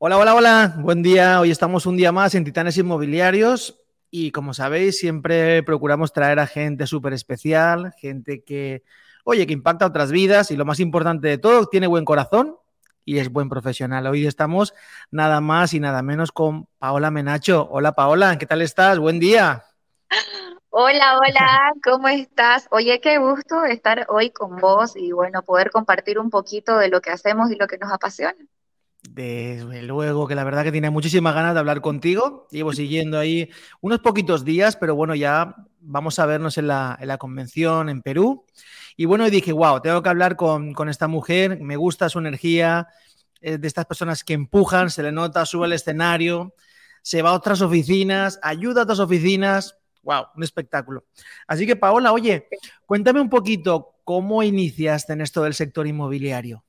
Hola, hola, hola. Buen día. Hoy estamos un día más en Titanes Inmobiliarios y como sabéis, siempre procuramos traer a gente súper especial, gente que, oye, que impacta otras vidas y lo más importante de todo, tiene buen corazón y es buen profesional. Hoy estamos nada más y nada menos con Paola Menacho. Hola, Paola, ¿qué tal estás? Buen día. Hola, hola, ¿cómo estás? Oye, qué gusto estar hoy con vos y bueno, poder compartir un poquito de lo que hacemos y lo que nos apasiona. Desde luego que la verdad que tiene muchísimas ganas de hablar contigo. Llevo siguiendo ahí unos poquitos días, pero bueno, ya vamos a vernos en la, convención en Perú. Y bueno, dije, wow, tengo que hablar con, esta mujer, me gusta su energía, de estas personas que empujan, se le nota, sube al escenario, se va a otras oficinas, ayuda a otras oficinas. Wow, un espectáculo. Así que Paola, oye, cuéntame un poquito cómo iniciaste en esto del sector inmobiliario.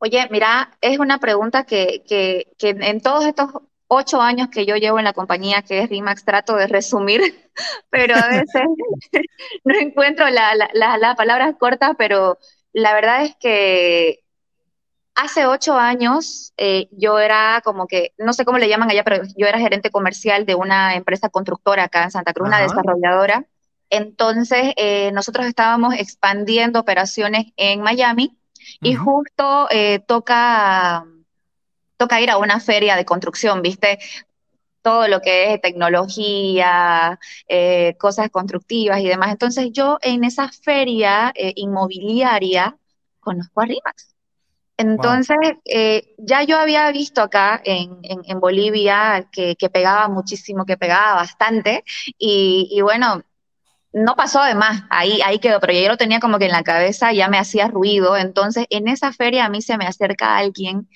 Oye, mira, es una pregunta que, que, que, en todos estos ocho años que yo llevo en la compañía que es RIMAX trato de resumir, pero a veces no encuentro las la, palabras cortas, pero la verdad es que hace ocho años eh, yo era como que, no sé cómo le llaman allá, pero yo era gerente comercial de una empresa constructora acá en Santa Cruz, una desarrolladora. Entonces, eh, nosotros estábamos expandiendo operaciones en Miami y justo eh, toca, toca ir a una feria de construcción, ¿viste? Todo lo que es tecnología, eh, cosas constructivas y demás. Entonces yo en esa feria eh, inmobiliaria conozco a RIMAX. Entonces, ya yo había visto acá en, en, Bolivia que, que, pegaba muchísimo, que pegaba bastante, y, y bueno, no pasó además, ahí, ahí quedó, pero yo lo tenía como que en la cabeza, ya me hacía ruido. Entonces, en esa feria a mí se me acerca alguien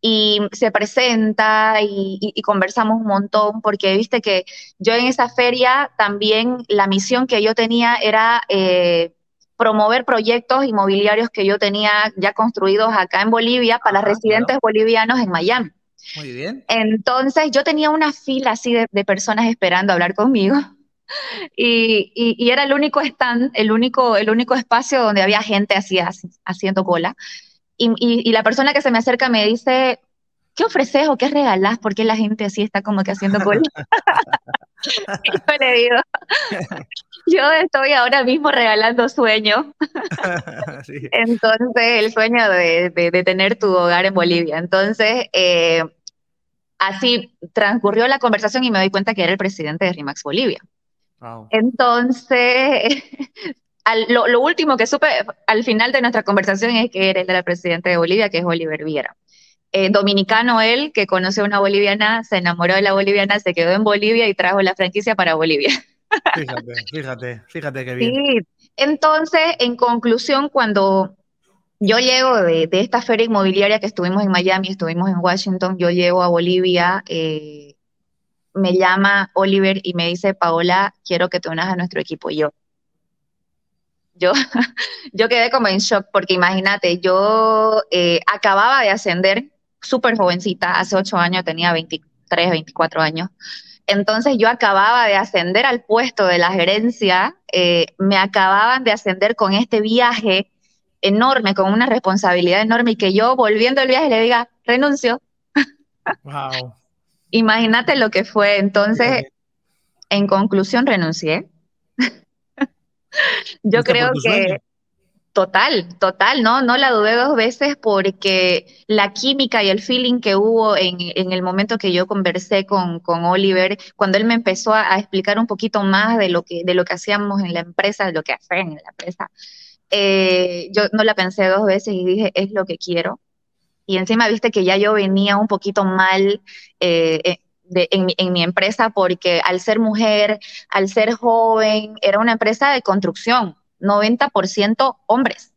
y se presenta y, conversamos un montón, porque viste que yo en esa feria también la misión que yo tenía era eh, promover proyectos inmobiliarios que yo tenía ya construidos acá en Bolivia para ah, residentes bolivianos en Miami. Muy bien. Entonces yo tenía una fila así de, de personas esperando hablar conmigo. Y, era el único stand, el único, el único espacio donde había gente así, haciendo cola. Y, la persona que se me acerca me dice, ¿qué ofreces o qué regalás? ¿Por qué la gente así está como que haciendo cola? y yo le digo, yo estoy ahora mismo regalando sueño. Entonces, el sueño de, tener tu hogar en Bolivia. Entonces, eh, así transcurrió la conversación y me doy cuenta que era el presidente de RIMAX Bolivia. Entonces, lo, último que supe al final de nuestra conversación es que era el de presidente de Bolivia, que es Oliver Viera. Eh, dominicano él, que conoció a una boliviana, se enamoró de la boliviana, se quedó en Bolivia y trajo la franquicia para Bolivia. Fíjate, fíjate, fíjate qué bien. Sí, entonces, en conclusión, cuando yo llego de, esta feria inmobiliaria que estuvimos en Miami, estuvimos en Washington, yo llego a Bolivia, eh, me llama Oliver y me dice, Paola, quiero que te unas a nuestro equipo. Y yo, yo, yo quedé como en shock porque imagínate, yo eh, acababa de ascender, súper jovencita, hace ocho años, tenía 23, 24 años. Entonces yo acababa de ascender al puesto de la gerencia, eh, me acababan de ascender con este viaje enorme, con una responsabilidad enorme y que yo volviendo el viaje le diga, renuncio. Wow. Imagínate lo que fue. Entonces, en conclusión, renuncié. Yo creo que total, total, ¿no? No la dudé dos veces porque la química y el feeling que hubo en, el momento que yo conversé con, Oliver, cuando él me empezó a, explicar un poquito más de lo que, de lo que hacíamos en la empresa, de lo que hacen en la empresa, eh, yo no la pensé dos veces y dije, es lo que quiero y encima viste que ya yo venía un poquito mal eh, eh, en, mi empresa porque al ser mujer, al ser joven, era una empresa de construcción, 90% hombres.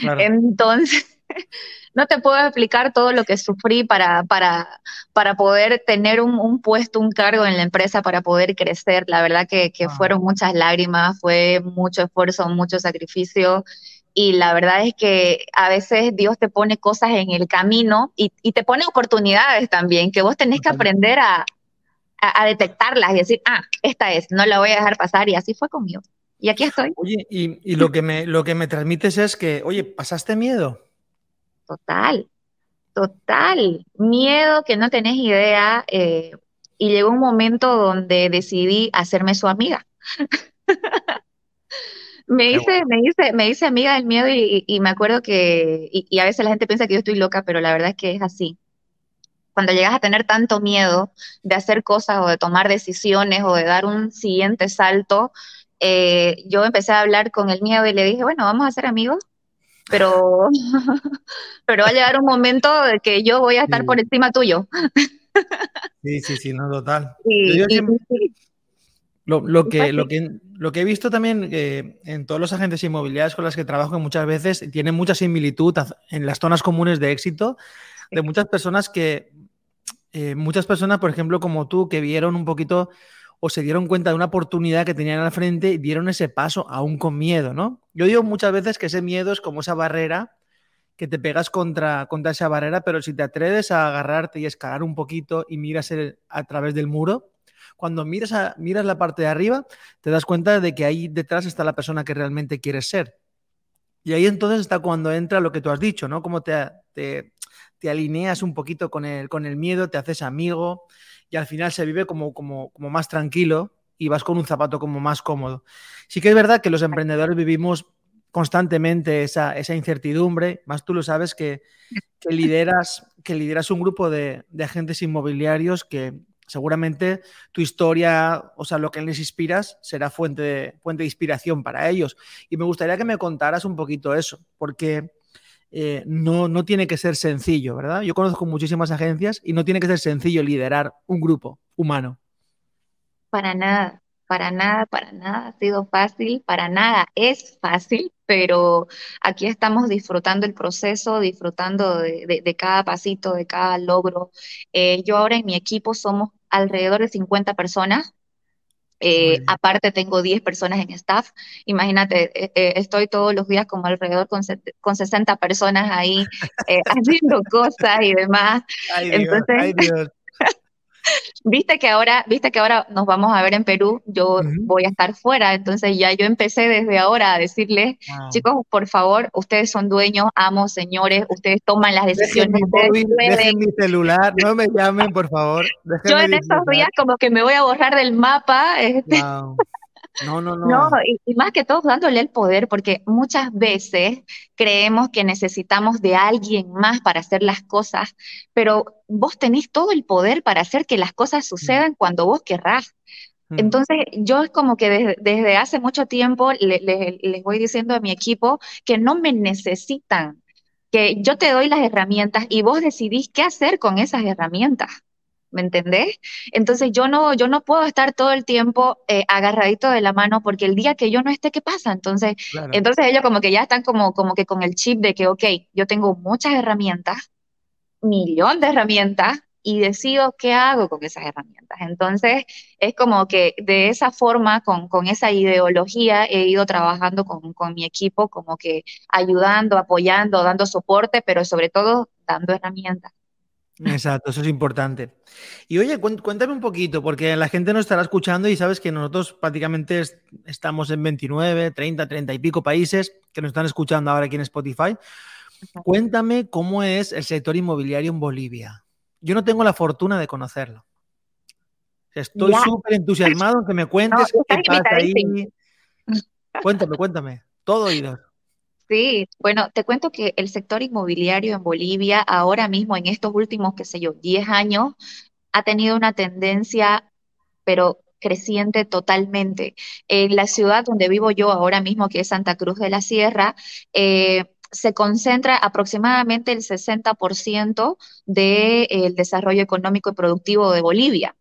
Entonces, no te puedo explicar todo lo que sufrí para, para, para poder tener un, puesto, un cargo en la empresa, para poder crecer. La verdad que, que fueron muchas lágrimas, fue mucho esfuerzo, mucho sacrificio y la verdad es que a veces Dios te pone cosas en el camino y, te pone oportunidades también, que vos tenés que aprender a, detectarlas y decir, ah, esta es, no la voy a dejar pasar y así fue conmigo. Y aquí estoy. Oye, y, lo, que me, lo que me transmites es que, oye, ¿pasaste miedo? Total, Total, miedo que no tenés idea. Eh, y llegó un momento donde decidí hacerme su amiga. me dice, me dice, me dice amiga del miedo y, me acuerdo que, y, a veces la gente piensa que yo estoy loca, pero la verdad es que es así. Cuando llegas a tener tanto miedo de hacer cosas o de tomar decisiones o de dar un siguiente salto, eh, yo empecé a hablar con el miedo y le dije, bueno, vamos a ser amigos, pero, pero va a llegar un momento de que yo voy a estar por encima tuyo. sí, sí, sí, no, total. lo, que, lo, que, lo que he visto también eh, en todos los agentes inmobiliarios con los que trabajo, que muchas veces tienen mucha similitud en las zonas comunes de éxito, de muchas personas que, eh, muchas personas, por ejemplo, como tú, que vieron un poquito o se dieron cuenta de una oportunidad que tenían al frente y dieron ese paso aún con miedo, ¿no? Yo digo muchas veces que ese miedo es como esa barrera que te pegas contra, contra esa barrera, pero si te atreves a agarrarte y escalar un poquito y miras a través del muro, cuando miras, a, miras la parte de arriba, te das cuenta de que ahí detrás está la persona que realmente quieres ser. Y ahí entonces está cuando entra lo que tú has dicho, ¿no? Cómo te, te, te alineas un poquito con el, con el miedo, te haces amigo, y al final se vive como, como, como más tranquilo y vas con un zapato como más cómodo. Sí que es verdad que los emprendedores vivimos constantemente esa, esa incertidumbre, más tú lo sabes que, que lideras, que lideras un grupo de, de, agentes inmobiliarios que seguramente tu historia, o sea, lo que les inspiras será fuente de, fuente de inspiración para ellos. Y me gustaría que me contaras un poquito eso, porque eh, no, no tiene que ser sencillo, ¿verdad? Yo conozco muchísimas agencias y no tiene que ser sencillo liderar un grupo humano. Para nada, para nada, para nada ha sido fácil, para nada es fácil, pero aquí estamos disfrutando el proceso, disfrutando de, cada pasito, de cada logro. Eh, yo ahora en mi equipo somos alrededor de 50 personas, eh, aparte tengo 10 personas en staff. Imagínate, eh, eh, estoy todos los días como alrededor con, con 60 personas ahí haciendo cosas y demás. Entonces, viste que ahora, viste que ahora nos vamos a ver en Perú, yo voy a estar fuera, entonces ya yo empecé desde ahora a decirles, chicos, por favor, ustedes son dueños, amos, señores, ustedes toman las decisiones. Dejen mi, mi celular, no me llamen, por favor. Yo en estos días como que me voy a borrar del mapa. Este, no, no, no. No, y, más que todo dándole el poder, porque muchas veces creemos que necesitamos de alguien más para hacer las cosas, pero vos tenés todo el poder para hacer que las cosas mm. sucedan cuando vos querrás. Mm. Entonces, yo es como que desde, hace mucho tiempo les voy diciendo a mi equipo que no me necesitan, que yo te doy las herramientas y vos decidís qué hacer con esas herramientas. ¿Me entendés? Entonces yo no, yo no puedo estar todo el tiempo eh, agarradito de la mano porque el día que yo no esté, ¿qué pasa? Entonces, entonces ellos como que ya están como, como que con el chip de que, ok, yo tengo muchas herramientas, millón de herramientas y decido qué hago con esas herramientas. Entonces, es como que de esa forma, con, con esa ideología, he ido trabajando con, con mi equipo, como que ayudando, apoyando, dando soporte, pero sobre todo dando herramientas. Exacto, eso es importante. Y oye, cuéntame un poquito, porque la gente nos estará escuchando y sabes que nosotros prácticamente estamos en 29, 30, 30 y pico países que nos están escuchando ahora aquí en Spotify. Cuéntame cómo es el sector inmobiliario en Bolivia. Yo no tengo la fortuna de conocerlo. Estoy súper entusiasmado en que me cuentes qué pasa ahí. Cuéntame, cuéntame. Todo oído. Sí, bueno, te cuento que el sector inmobiliario en Bolivia ahora mismo, en estos últimos, qué sé yo, 10 años, ha tenido una tendencia, pero creciente totalmente. En la ciudad donde vivo yo ahora mismo, que es Santa Cruz de la Sierra, eh, se concentra aproximadamente el 60% del desarrollo económico y productivo de Bolivia.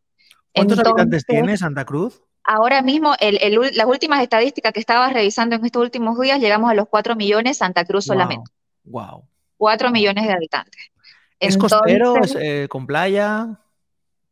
¿Cuántos habitantes tiene Santa Cruz? Ahora mismo, las últimas estadísticas que estaba revisando en estos últimos días, llegamos a los 4 millones Santa Cruz solamente. Wow. 4 millones de habitantes. ¿Es costero? Eh, ¿Con playa?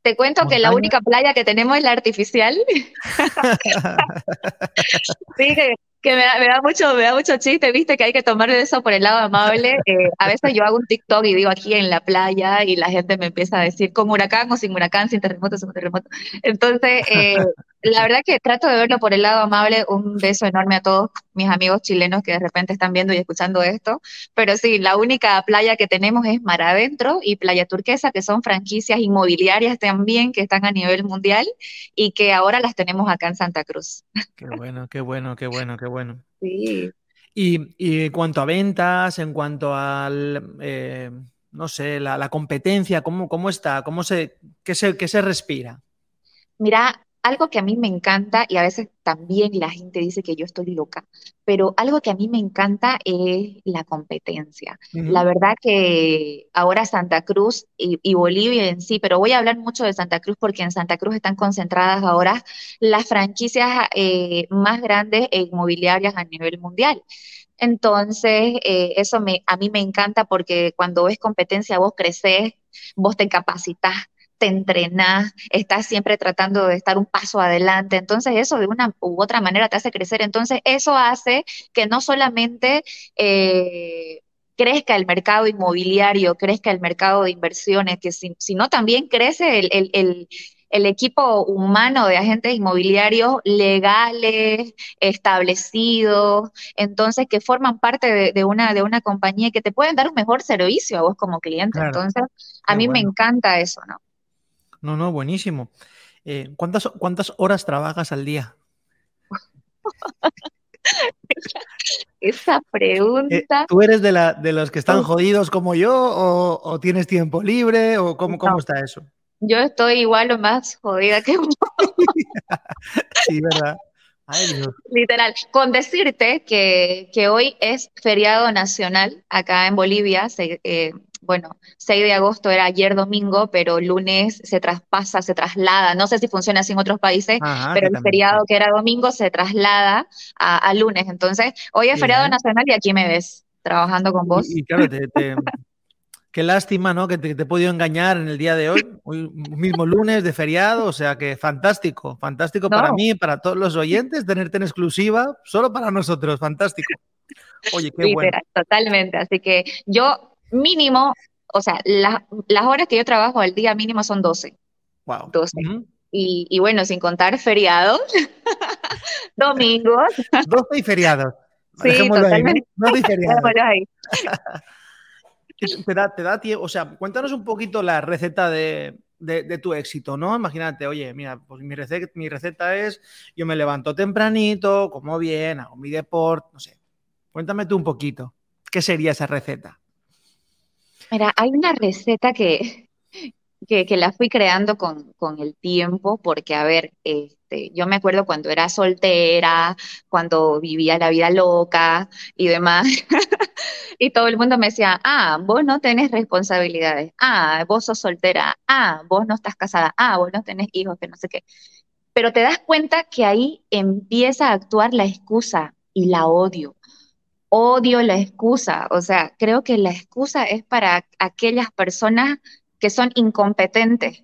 Te cuento que la única playa que tenemos es la artificial. sí, que, me, da, mucho, me da mucho chiste, viste, que hay que tomar eso por el lado amable. Eh, a veces yo hago un TikTok y digo aquí en la playa y la gente me empieza a decir con huracán o sin huracán, sin terremoto, sin terremoto. Entonces, eh, la verdad que trato de verlo por el lado amable. Un beso enorme a todos mis amigos chilenos que de repente están viendo y escuchando esto. Pero sí, la única playa que tenemos es Mar Adentro y Playa Turquesa, que son franquicias inmobiliarias también que están a nivel mundial y que ahora las tenemos acá en Santa Cruz. Qué bueno, qué bueno, qué bueno, qué bueno. Sí. Y, en cuanto a ventas, en cuanto al, eh, no sé, la, competencia, ¿cómo, ¿cómo, está? ¿Cómo se, qué, se, qué se respira? Mira, algo que a mí me encanta, y a veces también la gente dice que yo estoy loca, pero algo que a mí me encanta es la competencia. La verdad que ahora Santa Cruz y, Bolivia en sí, pero voy a hablar mucho de Santa Cruz porque en Santa Cruz están concentradas ahora las franquicias eh, más grandes e inmobiliarias a nivel mundial. Entonces, eh, eso me, a mí me encanta porque cuando ves competencia, vos creces, vos te capacitas, te entrenas, estás siempre tratando de estar un paso adelante. Entonces eso de una u otra manera te hace crecer. Entonces eso hace que no solamente eh, crezca el mercado inmobiliario, crezca el mercado de inversiones, que sino también crece el, equipo humano de agentes inmobiliarios legales, establecidos, entonces que forman parte de, una, de una compañía que te pueden dar un mejor servicio a vos como cliente. Entonces, a mí me encanta eso, ¿no? No, no, buenísimo. Eh, ¿cuántas, ¿Cuántas horas trabajas al día? Esa, pregunta. Eh, ¿Tú eres de, la, de los que están jodidos como yo o, tienes tiempo libre o cómo, cómo está eso? Yo estoy igual o más jodida que vos. sí, ¿verdad? Literal. Con decirte que, que, hoy es feriado nacional acá en Bolivia, se, eh, bueno, 6 de agosto era ayer domingo, pero lunes se traspasa, se traslada, no sé si funciona así en otros países, pero el feriado que era domingo se traslada a, lunes. Entonces, hoy es feriado nacional y aquí me ves trabajando con vos. Y, claro, qué lástima, ¿no? Que te, he podido engañar en el día de hoy, hoy mismo lunes de feriado, o sea que fantástico, fantástico para mí, para todos los oyentes, tenerte en exclusiva, solo para nosotros, fantástico. Oye, qué bueno. Totalmente, así que yo mínimo, o sea, las horas que yo trabajo al día mínimo son 12. Wow. 12. y, bueno, sin contar feriados, domingos. 12 y feriados. Sí, totalmente. ¿no? y feriados. te da, te da tiempo, o sea, cuéntanos un poquito la receta de, tu éxito, ¿no? Imagínate, oye, mira, pues mi receta, mi receta es, yo me levanto tempranito, como bien, hago mi deporte, no sé. Cuéntame tú un poquito, ¿qué sería esa receta? Mira, hay una receta que, que, la fui creando con, el tiempo, porque, a ver, este, yo me acuerdo cuando era soltera, cuando vivía la vida loca y demás, y todo el mundo me decía, ah, vos no tenés responsabilidades, ah, vos sos soltera, ah, vos no estás casada, ah, vos no tenés hijos, que no sé qué. Pero te das cuenta que ahí empieza a actuar la excusa y la odio odio la excusa, o sea, creo que la excusa es para aquellas personas que son incompetentes.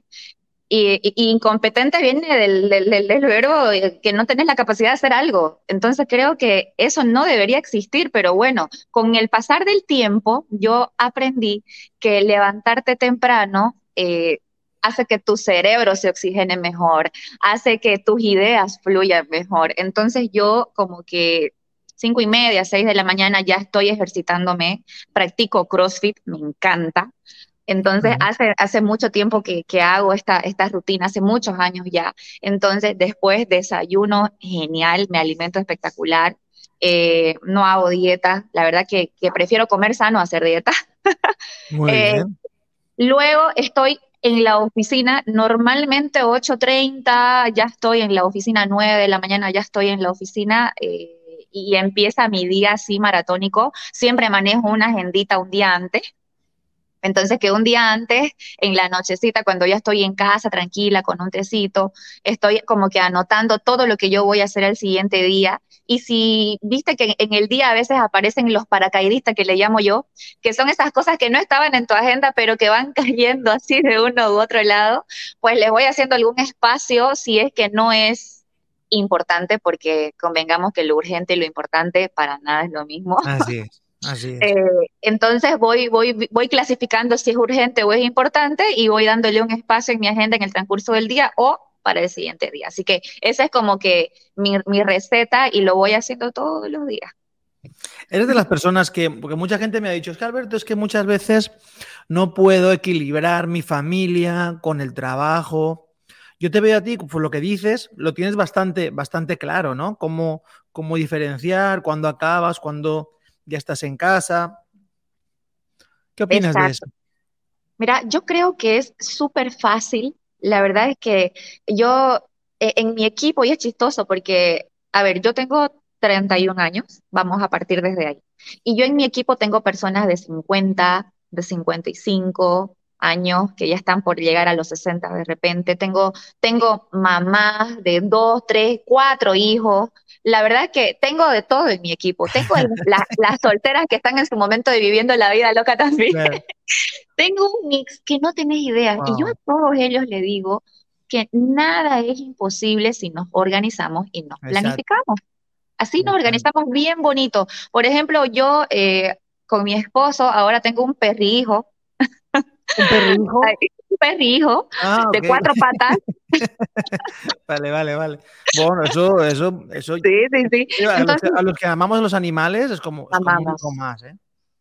Y, incompetente viene del, del, verbo que no tenés la capacidad de hacer algo. Entonces creo que eso no debería existir, pero bueno, con el pasar del tiempo yo aprendí que levantarte temprano eh, hace que tu cerebro se oxigene mejor, hace que tus ideas fluyan mejor. Entonces yo como que cinco y media, seis de la mañana ya estoy ejercitándome, practico CrossFit, me encanta. Entonces, hace, hace mucho tiempo que, hago esta, esta rutina, hace muchos años ya. Entonces, después desayuno genial, me alimento espectacular, eh, no hago dieta, la verdad que, prefiero comer sano a hacer dieta. Muy eh, bien. Luego estoy en la oficina, normalmente 8.30, ya estoy en la oficina, 9 de la mañana ya estoy en la oficina. Eh, y empieza mi día así maratónico, siempre manejo una agendita un día antes. Entonces, que un día antes, en la nochecita, cuando ya estoy en casa tranquila con un tecito, estoy como que anotando todo lo que yo voy a hacer el siguiente día. Y si viste que en el día a veces aparecen los paracaidistas que le llamo yo, que son esas cosas que no estaban en tu agenda, pero que van cayendo así de uno u otro lado, pues les voy haciendo algún espacio si es que no es importante porque convengamos que lo urgente y lo importante para nada es lo mismo. Así es. Así es. Eh, entonces voy, voy, voy clasificando si es urgente o es importante y voy dándole un espacio en mi agenda en el transcurso del día o para el siguiente día. Así que esa es como que mi, mi receta y lo voy haciendo todos los días. Eres de las personas que, porque mucha gente me ha dicho, es que Alberto, es que muchas veces no puedo equilibrar mi familia con el trabajo. Yo te veo a ti, por lo que dices, lo tienes bastante, bastante claro, ¿no? Cómo, cómo diferenciar, cuándo acabas, cuándo ya estás en casa. ¿Qué opinas de eso? Mira, yo creo que es súper fácil. La verdad es que yo e, en mi equipo, y es chistoso porque, a ver, yo tengo 31 años, vamos a partir desde ahí. Y yo en mi equipo tengo personas de 50, de 55 años que ya están por llegar a los 60 de repente. Tengo, tengo mamás de dos, tres, cuatro hijos. La verdad que tengo de todo en mi equipo. Tengo las solteras que están en su momento de viviendo la vida loca también. tengo un mix que no tenés idea. Y yo a todos ellos les digo que nada es imposible si nos organizamos y nos planificamos. Así nos organizamos bien bonito. Por ejemplo, yo eh, con mi esposo ahora tengo un perrijo. ¿Un perrijo? un perrijo ah, de cuatro patas. vale, vale, vale. Bueno, eso, eso, eso. Sí, sí, sí. A, los, que amamos los animales es como, es como un poco más, ¿eh?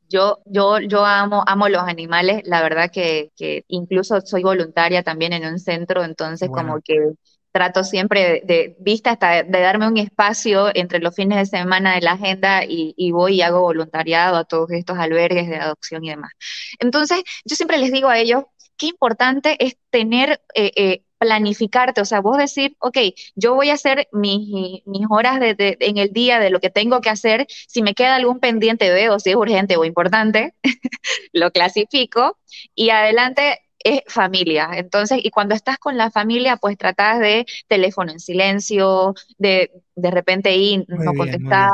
Yo, yo, yo amo, amo los animales, la verdad que, que incluso soy voluntaria también en un centro, entonces como que trato siempre de, vista hasta de, darme un espacio entre los fines de semana de la agenda y, voy y hago voluntariado a todos estos albergues de adopción y demás. Entonces, yo siempre les digo a ellos, qué importante es tener, eh, eh, planificarte, o sea, vos decir, ok, yo voy a hacer mis, mis horas de, en el día de lo que tengo que hacer, si me queda algún pendiente, veo si es urgente o importante, lo clasifico y adelante es familia. Entonces, y cuando estás con la familia, pues tratas de teléfono en silencio, de de repente ir, no contestar,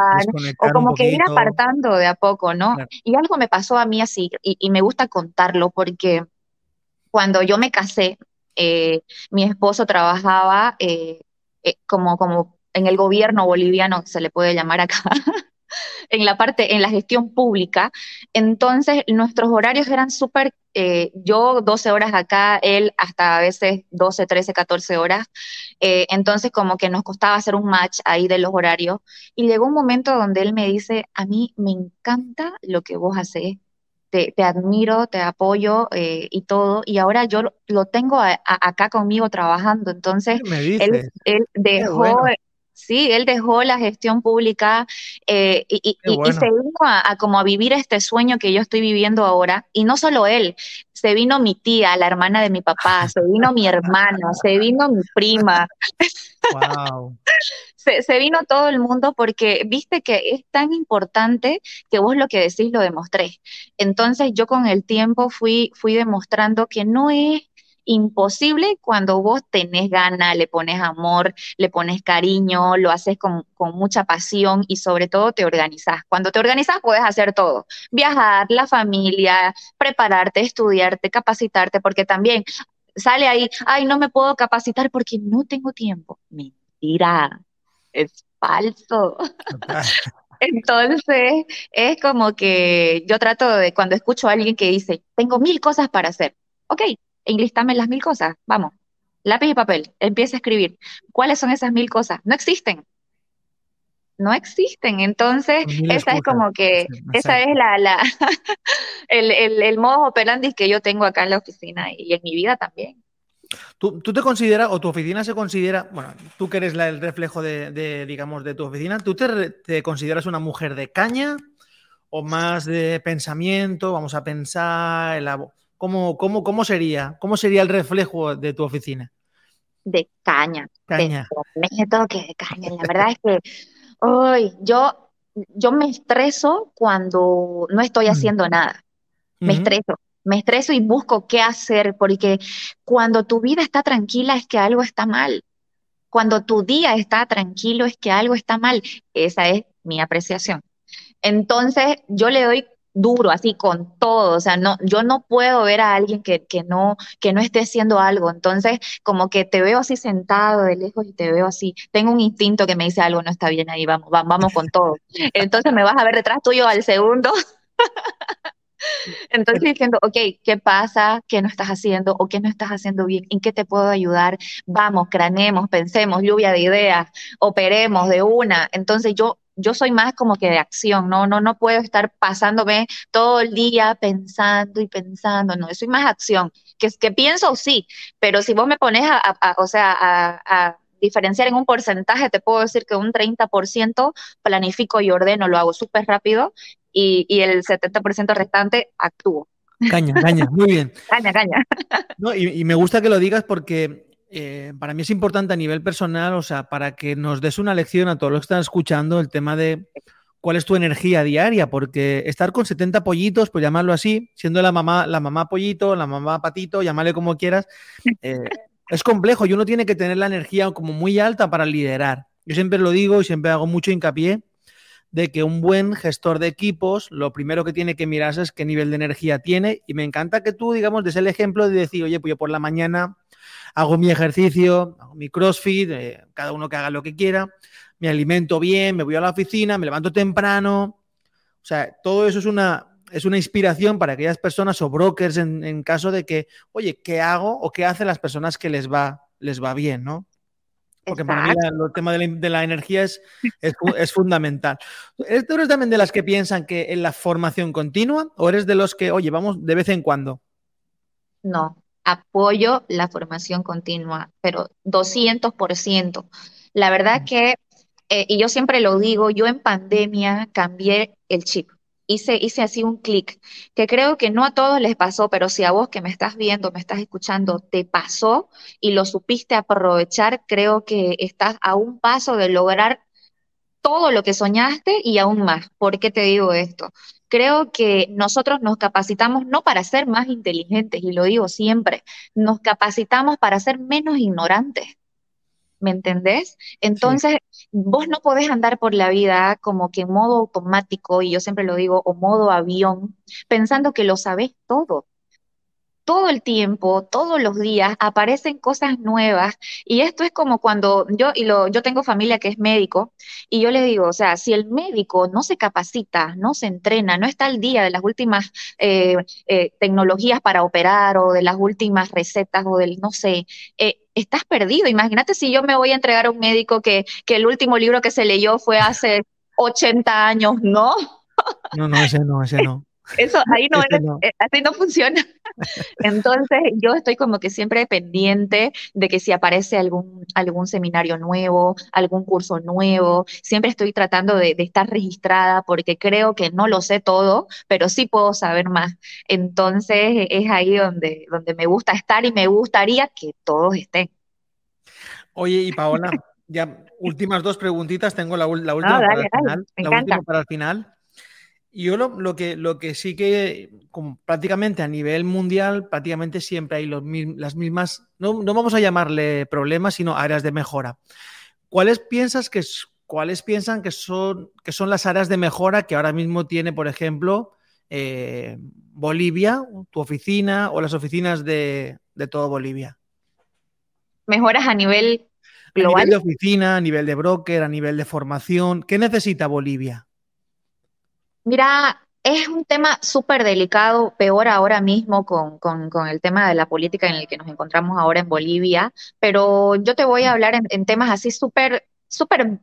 o como que ir apartando de a poco, ¿no? Y algo me pasó a mí así, y, me gusta contarlo porque cuando yo me casé, eh, mi esposo trabajaba eh, eh, como, como en el gobierno boliviano, se le puede llamar acá, en la parte, en la gestión pública. Entonces, nuestros horarios eran súper, eh, yo 12 horas acá, él hasta a veces 12, 13, 14 horas. Eh, entonces, como que nos costaba hacer un match ahí de los horarios. Y llegó un momento donde él me dice, a mí me encanta lo que vos haces. Te, admiro, te apoyo eh, y todo, y ahora yo lo, tengo acá conmigo trabajando. Entonces, él, él, dejó, Sí, él dejó la gestión pública eh, y, se vino a, como a vivir este sueño que yo estoy viviendo ahora. Y no solo él, se vino mi tía, la hermana de mi papá, se vino mi hermano, se vino mi prima. Wow. se, se, vino todo el mundo porque viste que es tan importante que vos lo que decís lo demostré. Entonces yo con el tiempo fui, fui demostrando que no es imposible cuando vos tenés gana, le pones amor, le pones cariño, lo haces con, mucha pasión y sobre todo te organizás. Cuando te organizas puedes hacer todo, viajar, la familia, prepararte, estudiarte, capacitarte, porque también sale ahí, ay, no me puedo capacitar porque no tengo tiempo. Mentira, es falso. Entonces, es como que yo trato de, cuando escucho a alguien que dice, tengo mil cosas para hacer, ok, enlistame las mil cosas, vamos, lápiz y papel, empieza a escribir. ¿Cuáles son esas mil cosas? No existen. No existen. Entonces, esa es como que, esa es la, la el, el, el modo operandi que yo tengo acá en la oficina y en mi vida también. ¿Tú, te consideras, o tu oficina se considera, bueno, tú que eres el reflejo de, digamos, de tu oficina, ¿tú te, te, consideras una mujer de caña o más de pensamiento? Vamos a pensar, ¿Cómo, cómo, cómo sería? ¿Cómo sería el reflejo de tu oficina? De caña. Caña. Que de caña. La verdad es que hoy yo, yo me estreso cuando no estoy mm. haciendo nada. Me estreso. Me estreso y busco qué hacer, porque cuando tu vida está tranquila es que algo está mal. Cuando tu día está tranquilo es que algo está mal. Esa es mi apreciación. Entonces, yo le doy duro, así con todo, o sea, no, yo no puedo ver a alguien que, que, no, que no esté haciendo algo, entonces como que te veo así sentado de lejos y te veo así, tengo un instinto que me dice algo no está bien ahí, vamos, vamos, con todo, entonces me vas a ver detrás tuyo al segundo. Entonces diciendo, ok, ¿qué pasa? ¿Qué no estás haciendo? ¿O qué no estás haciendo bien? ¿En qué te puedo ayudar? Vamos, cranemos, pensemos, lluvia de ideas, operemos de una. Entonces yo, yo soy más como que de acción, ¿no? No, no puedo estar pasándome todo el día pensando y pensando, no, soy más acción. Que, que pienso, sí, pero si vos me pones a, o sea, a diferenciar en un porcentaje, te puedo decir que un 30% planifico y ordeno, lo hago súper rápido y, y, el 70% restante actúo. Caña, caña, muy bien. caña, caña. No, y, y, me gusta que lo digas porque eh, para mí es importante a nivel personal, o sea, para que nos des una lección a todos los que están escuchando el tema de cuál es tu energía diaria, porque estar con 70 pollitos, pues llamarlo así, siendo la mamá, la mamá pollito, la mamá patito, llamarle como quieras, eh, es complejo y uno tiene que tener la energía como muy alta para liderar. Yo siempre lo digo y siempre hago mucho hincapié de que un buen gestor de equipos, lo primero que tiene que mirarse es qué nivel de energía tiene. Y me encanta que tú, digamos, des el ejemplo de decir, oye, pues yo por la mañana hago mi ejercicio, hago mi crossfit, eh, cada uno que haga lo que quiera, me alimento bien, me voy a la oficina, me levanto temprano. O sea, todo eso es una, es una inspiración para aquellas personas o brokers en, en, caso de que, oye, ¿qué hago o qué hacen las personas que les va, les va bien, ¿no? Porque Exacto. para mí el tema de la, de la energía es, es, es, fundamental. ¿Tú eres también de las que piensan que en la formación continua o eres de los que, oye, vamos de vez en cuando? No, apoyo la formación continua, pero 200%. La verdad que, eh, y yo siempre lo digo, yo en pandemia cambié el chip hice, hice así un clic, que creo que no a todos les pasó, pero si a vos que me estás viendo, me estás escuchando, te pasó y lo supiste aprovechar, creo que estás a un paso de lograr todo lo que soñaste y aún más. ¿Por qué te digo esto? Creo que nosotros nos capacitamos no para ser más inteligentes, y lo digo siempre, nos capacitamos para ser menos ignorantes. ¿Me entendés? Entonces, sí. vos no podés andar por la vida como que en modo automático, y yo siempre lo digo, o modo avión, pensando que lo sabés todo. Todo el tiempo, todos los días aparecen cosas nuevas y esto es como cuando yo y lo yo tengo familia que es médico y yo le digo, o sea, si el médico no se capacita, no se entrena, no está al día de las últimas eh, eh, tecnologías para operar o de las últimas recetas o del no sé, eh, estás perdido. Imagínate si yo me voy a entregar a un médico que, que el último libro que se leyó fue hace 80 años, ¿no? No, no, ese no, ese no. Eso ahí no, es, no. así no funciona. Entonces, yo estoy como que siempre pendiente de que si aparece algún, algún seminario nuevo, algún curso nuevo, siempre estoy tratando de, de, estar registrada porque creo que no lo sé todo, pero sí puedo saber más. Entonces, es ahí donde, donde me gusta estar y me gustaría que todos estén. Oye, y Paola, ya últimas dos preguntitas, tengo la, la última, no, dale, para, el final, la última para el final. Y yo lo, lo, que, lo que sí que, como prácticamente a nivel mundial, prácticamente siempre hay los, las mismas, no, no, vamos a llamarle problemas, sino áreas de mejora. ¿Cuáles piensas que, cuáles piensan que son, que son las áreas de mejora que ahora mismo tiene, por ejemplo, eh, Bolivia, tu oficina o las oficinas de, de todo Bolivia? Mejoras a nivel global. A nivel de oficina, a nivel de broker, a nivel de formación. ¿Qué necesita Bolivia? Mira, es un tema súper delicado, peor ahora mismo con, con, con, el tema de la política en el que nos encontramos ahora en Bolivia, pero yo te voy a hablar en, en temas así súper, súper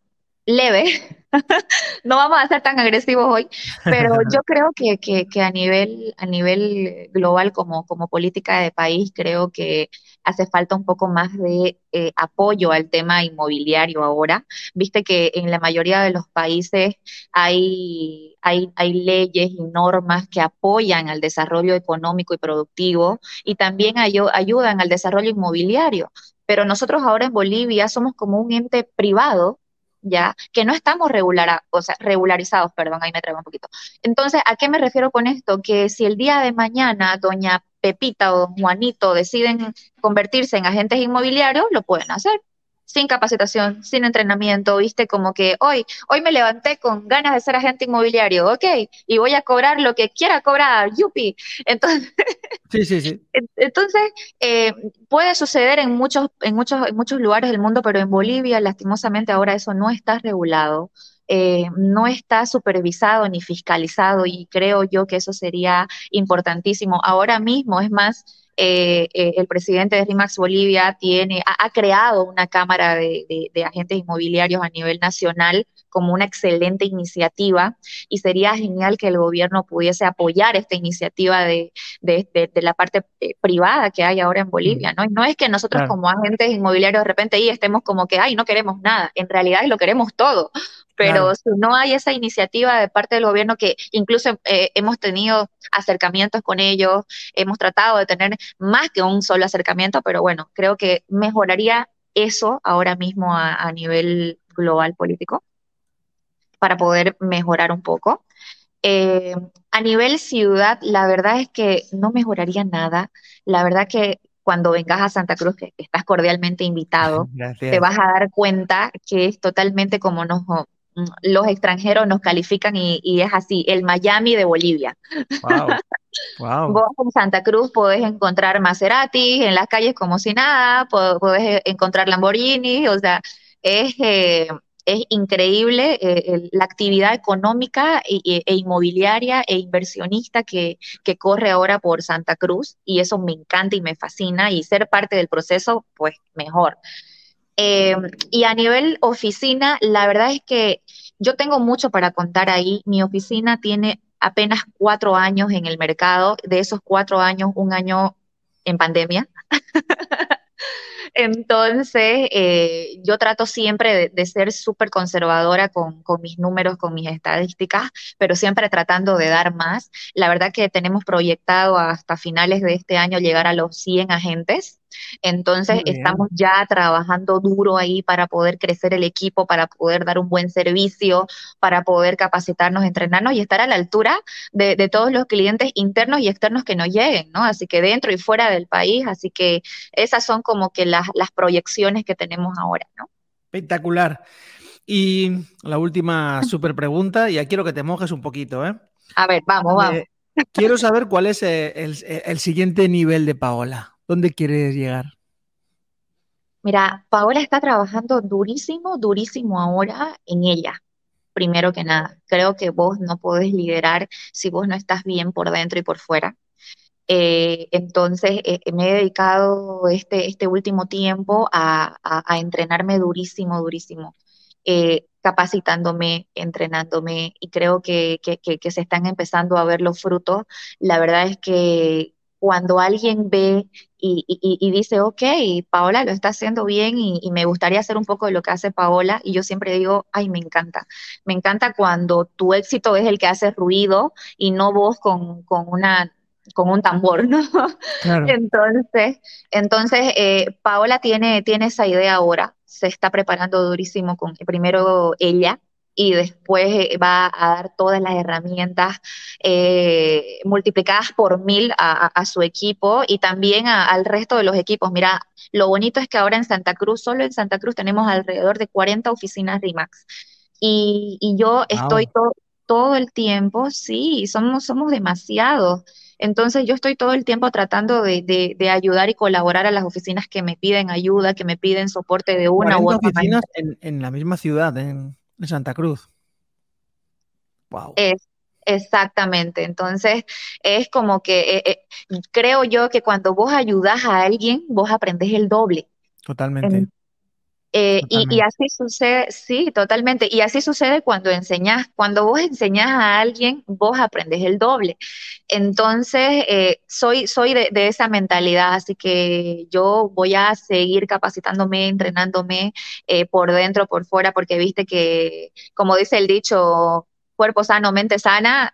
leve. no vamos a ser tan agresivos hoy, pero yo creo que, que, que, a, nivel, a nivel global como, como política de país, creo que hace falta un poco más de eh, apoyo al tema inmobiliario ahora. Viste que en la mayoría de los países hay, hay, hay leyes y normas que apoyan al desarrollo económico y productivo y también ay ayudan al desarrollo inmobiliario. Pero nosotros ahora en Bolivia somos como un ente privado ya, que no estamos regular, o sea, regularizados, perdón, ahí me traigo un poquito. Entonces, ¿a qué me refiero con esto? Que si el día de mañana doña Pepita o don Juanito deciden convertirse en agentes inmobiliarios, lo pueden hacer sin capacitación, sin entrenamiento, viste, como que hoy, hoy me levanté con ganas de ser agente inmobiliario, ok, y voy a cobrar lo que quiera cobrar, yupi. Entonces, sí, sí, sí. entonces eh, puede suceder en muchos, en, muchos, en muchos lugares del mundo, pero en Bolivia, lastimosamente, ahora eso no está regulado. eh, no está supervisado ni fiscalizado y creo yo que eso sería importantísimo. Ahora mismo, es más, eh, eh, el presidente de RIMAX Bolivia tiene, ha, creado una cámara de, agentes inmobiliarios a nivel nacional como una excelente iniciativa y sería genial que el gobierno pudiese apoyar esta iniciativa de, la parte eh, privada que hay ahora en Bolivia, ¿no? Y no es que nosotros como agentes inmobiliarios de repente ahí estemos como que, ay, no queremos nada, en realidad lo queremos todo, pero si no hay esa iniciativa de parte del gobierno que incluso eh, hemos tenido acercamientos con ellos, hemos tratado de tener más que un solo acercamiento, pero bueno, creo que mejoraría eso ahora mismo a, nivel global político para poder mejorar un poco. Eh, a nivel ciudad, la verdad es que no mejoraría nada. La verdad que cuando vengas a Santa Cruz, que estás cordialmente invitado, te vas a dar cuenta que es totalmente como nos, los extranjeros nos califican y, es así, el Miami de Bolivia. Wow. Vos en Santa Cruz podés encontrar Maserati en las calles como si nada, podés encontrar Lamborghini, o sea, es, eh, es increíble eh, la actividad económica e, e, inmobiliaria e inversionista que, que corre ahora por Santa Cruz y eso me encanta y me fascina y ser parte del proceso, pues mejor. Eh, y a nivel oficina, la verdad es que yo tengo mucho para contar ahí. Mi oficina tiene apenas cuatro años en el mercado. De esos cuatro años, un año en pandemia. Entonces, eh, yo trato siempre de, ser súper conservadora con, mis números, con mis estadísticas, pero siempre tratando de dar más. La verdad que tenemos proyectado hasta finales de este año llegar a los 100 agentes. Entonces estamos ya trabajando duro ahí para poder crecer el equipo, para poder dar un buen servicio, para poder capacitarnos, entrenarnos y estar a la altura de, todos los clientes internos y externos que nos lleguen, ¿no? Así que dentro y fuera del país, así que esas son como que las, proyecciones que tenemos ahora, ¿no? Espectacular. Y la última super pregunta, y ya quiero que te mojes un poquito, ¿eh? A ver, vamos, vamos. quiero saber cuál es eh, el siguiente nivel de Paola. ¿Dónde quieres llegar? Mira, Paola está trabajando durísimo, durísimo ahora en ella, primero que nada. Creo que vos no podés liderar si vos no estás bien por dentro y por fuera. Eh, entonces, eh, me he dedicado este, este último tiempo a, entrenarme durísimo, durísimo, eh, capacitándome, entrenándome, y creo que, que, se están empezando a ver los frutos. La verdad es que cuando alguien ve y, dice, ok, Paola lo está haciendo bien y, me gustaría hacer un poco de lo que hace Paola, y yo siempre digo, ay, me encanta. Me encanta cuando tu éxito es el que hace ruido y no vos con, una con un tambor, ¿no? Entonces, entonces eh, Paola tiene, tiene esa idea ahora, se está preparando durísimo con primero ella, y después eh, va a dar todas las herramientas eh, multiplicadas por mil a, su equipo y también al resto de los equipos. Mira, lo bonito es que ahora en Santa Cruz, solo en Santa Cruz tenemos alrededor de 40 oficinas RIMAX. Y, yo estoy todo el tiempo, sí, somos, somos demasiados. Entonces yo estoy todo el tiempo tratando de, ayudar y colaborar a las oficinas que me piden ayuda, que me piden soporte de una u otra oficinas en, en, la misma ciudad, en de Santa Cruz. Wow. Es, exactamente. Entonces, es como que eh, eh, creo yo que cuando vos ayudas a alguien, vos aprendes el doble. Totalmente. Eh, y, así sucede, sí, totalmente. Y así sucede cuando enseñas, cuando vos enseñas a alguien, vos aprendes el doble. Entonces, eh, soy, soy de, esa mentalidad, así que yo voy a seguir capacitándome, entrenándome eh, por dentro, por fuera, porque viste que, como dice el dicho, cuerpo sano, mente sana,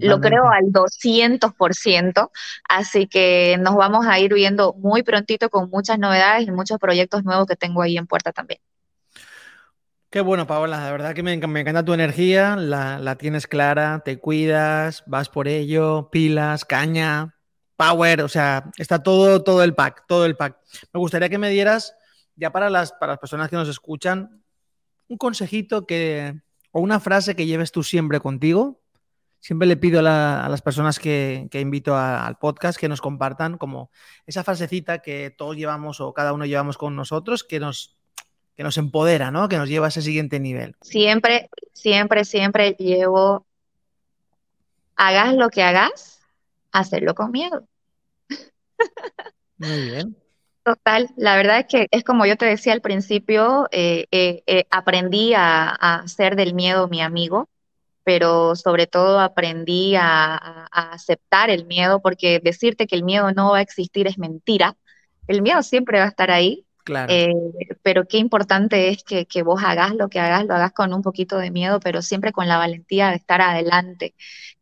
lo creo al 200%, así que nos vamos a ir viendo muy prontito con muchas novedades y muchos proyectos nuevos que tengo ahí en puerta también. Qué bueno, Paola, de verdad que me, encanta tu energía, la, tienes clara, te cuidas, vas por ello, pilas, caña, power, o sea, está todo, todo el pack, todo el pack. Me gustaría que me dieras, ya para las, para las personas que nos escuchan, un consejito que, o una frase que lleves tú siempre contigo. Siempre le pido a, las personas que, invito al podcast que nos compartan como esa frasecita que todos llevamos o cada uno llevamos con nosotros, que nos, que nos empodera, ¿no? Que nos lleva a ese siguiente nivel. Siempre, siempre, siempre llevo, hagas lo que hagas, hacerlo con miedo. Muy bien. Total, la verdad es que es como yo te decía al principio, eh, eh, eh, aprendí a, hacer del miedo mi amigo, pero sobre todo aprendí a, aceptar el miedo, porque decirte que el miedo no va a existir es mentira. El miedo siempre va a estar ahí, Claro. pero qué importante es que, que, vos hagas lo que hagas, lo hagas con un poquito de miedo, pero siempre con la valentía de estar adelante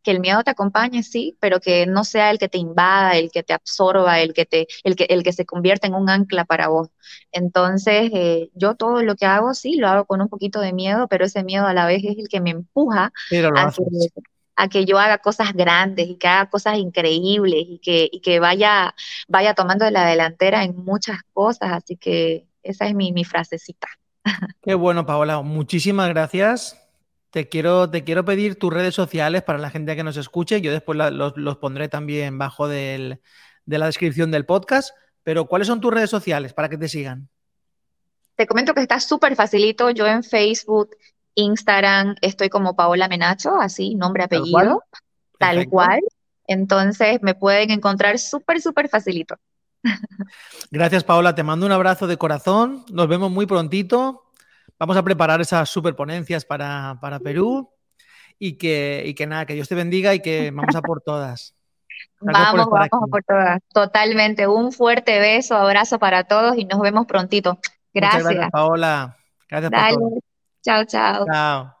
que el miedo te acompañe, sí, pero que no sea el que te invada, el que te absorba, el que, te, el que, el que se convierta en un ancla para vos. Entonces, eh, yo todo lo que hago, sí, lo hago con un poquito de miedo, pero ese miedo a la vez es el que me empuja a que, a que, yo haga cosas grandes y que haga cosas increíbles y que, y que vaya, vaya tomando la delantera en muchas cosas. Así que esa es mi, mi frasecita. Qué bueno, Paola. Muchísimas gracias te quiero, te quiero pedir tus redes sociales para la gente que nos escuche. Yo después los, pondré también bajo de la descripción del podcast. Pero, ¿cuáles son tus redes sociales para que te sigan? Te comento que está súper facilito. Yo en Facebook, Instagram, estoy como Paola Menacho, así, nombre, apellido, tal cual. Entonces me pueden encontrar súper, súper facilito. Gracias, Paola. Te mando un abrazo de corazón. Nos vemos muy prontito. Vamos a preparar esas superponencias para, para Perú y que, y que nada, que Dios te bendiga y que vamos a por todas. vamos, vamos a por todas. Totalmente. Un fuerte beso, abrazo para todos y nos vemos prontito. Gracias. gracias, Paola. Gracias por todo. Chao, chao. Chao.